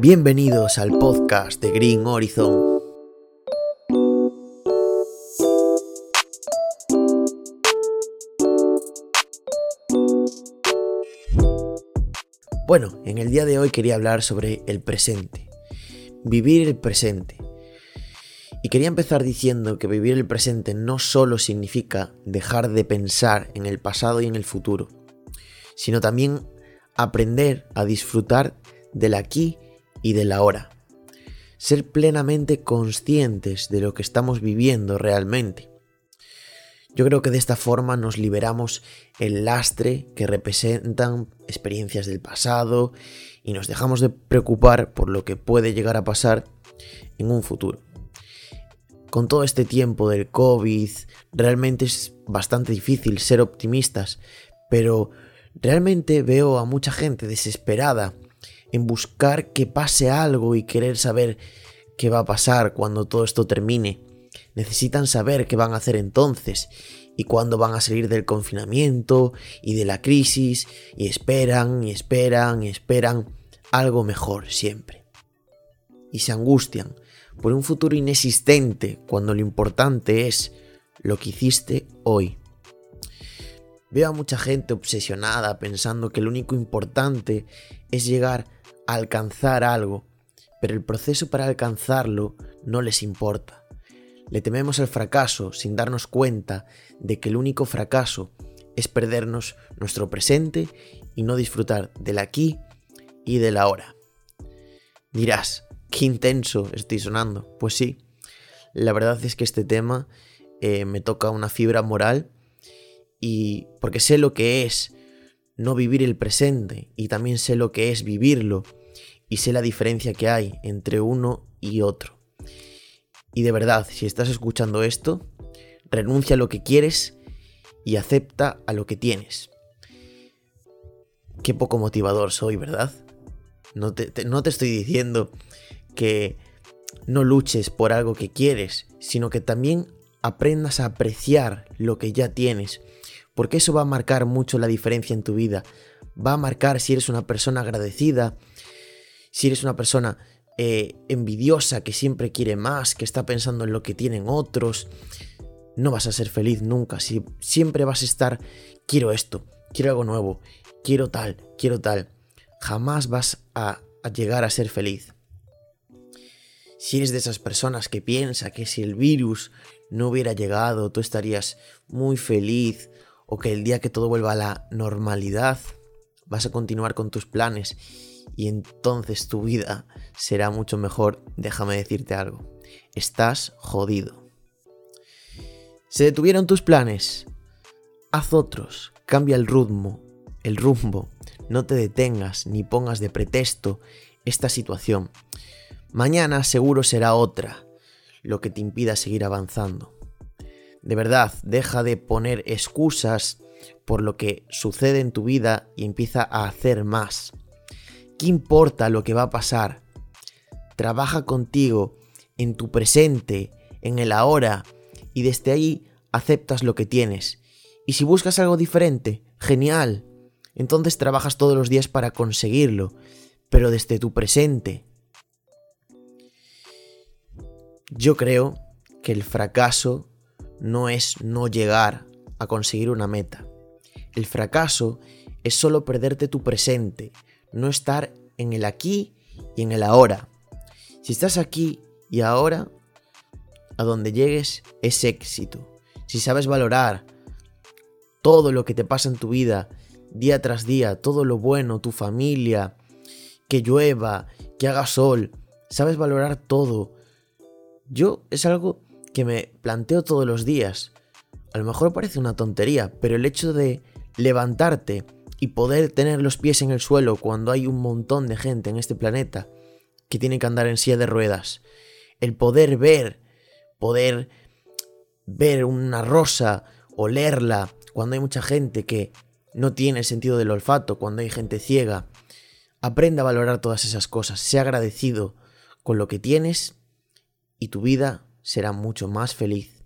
Bienvenidos al podcast de Green Horizon. Bueno, en el día de hoy quería hablar sobre el presente. Vivir el presente. Y quería empezar diciendo que vivir el presente no solo significa dejar de pensar en el pasado y en el futuro, sino también aprender a disfrutar del aquí y del ahora. Ser plenamente conscientes de lo que estamos viviendo realmente. Yo creo que de esta forma nos liberamos el lastre que representan experiencias del pasado y nos dejamos de preocupar por lo que puede llegar a pasar en un futuro. Con todo este tiempo del COVID, realmente es bastante difícil ser optimistas, pero realmente veo a mucha gente desesperada en buscar que pase algo y querer saber qué va a pasar cuando todo esto termine. Necesitan saber qué van a hacer entonces y cuándo van a salir del confinamiento y de la crisis y esperan y esperan y esperan algo mejor siempre. Y se angustian por un futuro inexistente cuando lo importante es lo que hiciste hoy. Veo a mucha gente obsesionada pensando que lo único importante es llegar alcanzar algo, pero el proceso para alcanzarlo no les importa. Le tememos al fracaso sin darnos cuenta de que el único fracaso es perdernos nuestro presente y no disfrutar del aquí y del ahora. Dirás, qué intenso estoy sonando. Pues sí, la verdad es que este tema eh, me toca una fibra moral y porque sé lo que es no vivir el presente y también sé lo que es vivirlo y sé la diferencia que hay entre uno y otro. Y de verdad, si estás escuchando esto, renuncia a lo que quieres y acepta a lo que tienes. Qué poco motivador soy, ¿verdad? No te, no te estoy diciendo que no luches por algo que quieres, sino que también aprendas a apreciar lo que ya tienes, porque eso va a marcar mucho la diferencia en tu vida. Va a marcar si eres una persona agradecida, si eres una persona eh, envidiosa, que siempre quiere más, que está pensando en lo que tienen otros, no vas a ser feliz nunca. Si siempre vas a estar, quiero esto, quiero algo nuevo, quiero tal, quiero tal, jamás vas a, a llegar a ser feliz. Si eres de esas personas que piensa que si el virus no hubiera llegado, tú estarías muy feliz, o que el día que todo vuelva a la normalidad, vas a continuar con tus planes y entonces tu vida será mucho mejor, déjame decirte algo. Estás jodido. Se detuvieron tus planes. Haz otros. Cambia el ritmo, el rumbo. No te detengas ni pongas de pretexto esta situación. Mañana seguro será otra lo que te impida seguir avanzando. De verdad, deja de poner excusas por lo que sucede en tu vida y empieza a hacer más. ¿Qué importa lo que va a pasar? Trabaja contigo en tu presente, en el ahora, y desde ahí aceptas lo que tienes. Y si buscas algo diferente, genial. Entonces trabajas todos los días para conseguirlo, pero desde tu presente. Yo creo que el fracaso no es no llegar a conseguir una meta. El fracaso es solo perderte tu presente, no estar en el aquí y en el ahora. Si estás aquí y ahora, a donde llegues es éxito. Si sabes valorar todo lo que te pasa en tu vida, día tras día, todo lo bueno, tu familia, que llueva, que haga sol, sabes valorar todo. Yo es algo que me planteo todos los días. A lo mejor parece una tontería, pero el hecho de levantarte y poder tener los pies en el suelo cuando hay un montón de gente en este planeta que tiene que andar en silla de ruedas. El poder ver, poder ver una rosa, olerla, cuando hay mucha gente que no tiene el sentido del olfato, cuando hay gente ciega. Aprenda a valorar todas esas cosas, sea agradecido con lo que tienes y tu vida será mucho más feliz.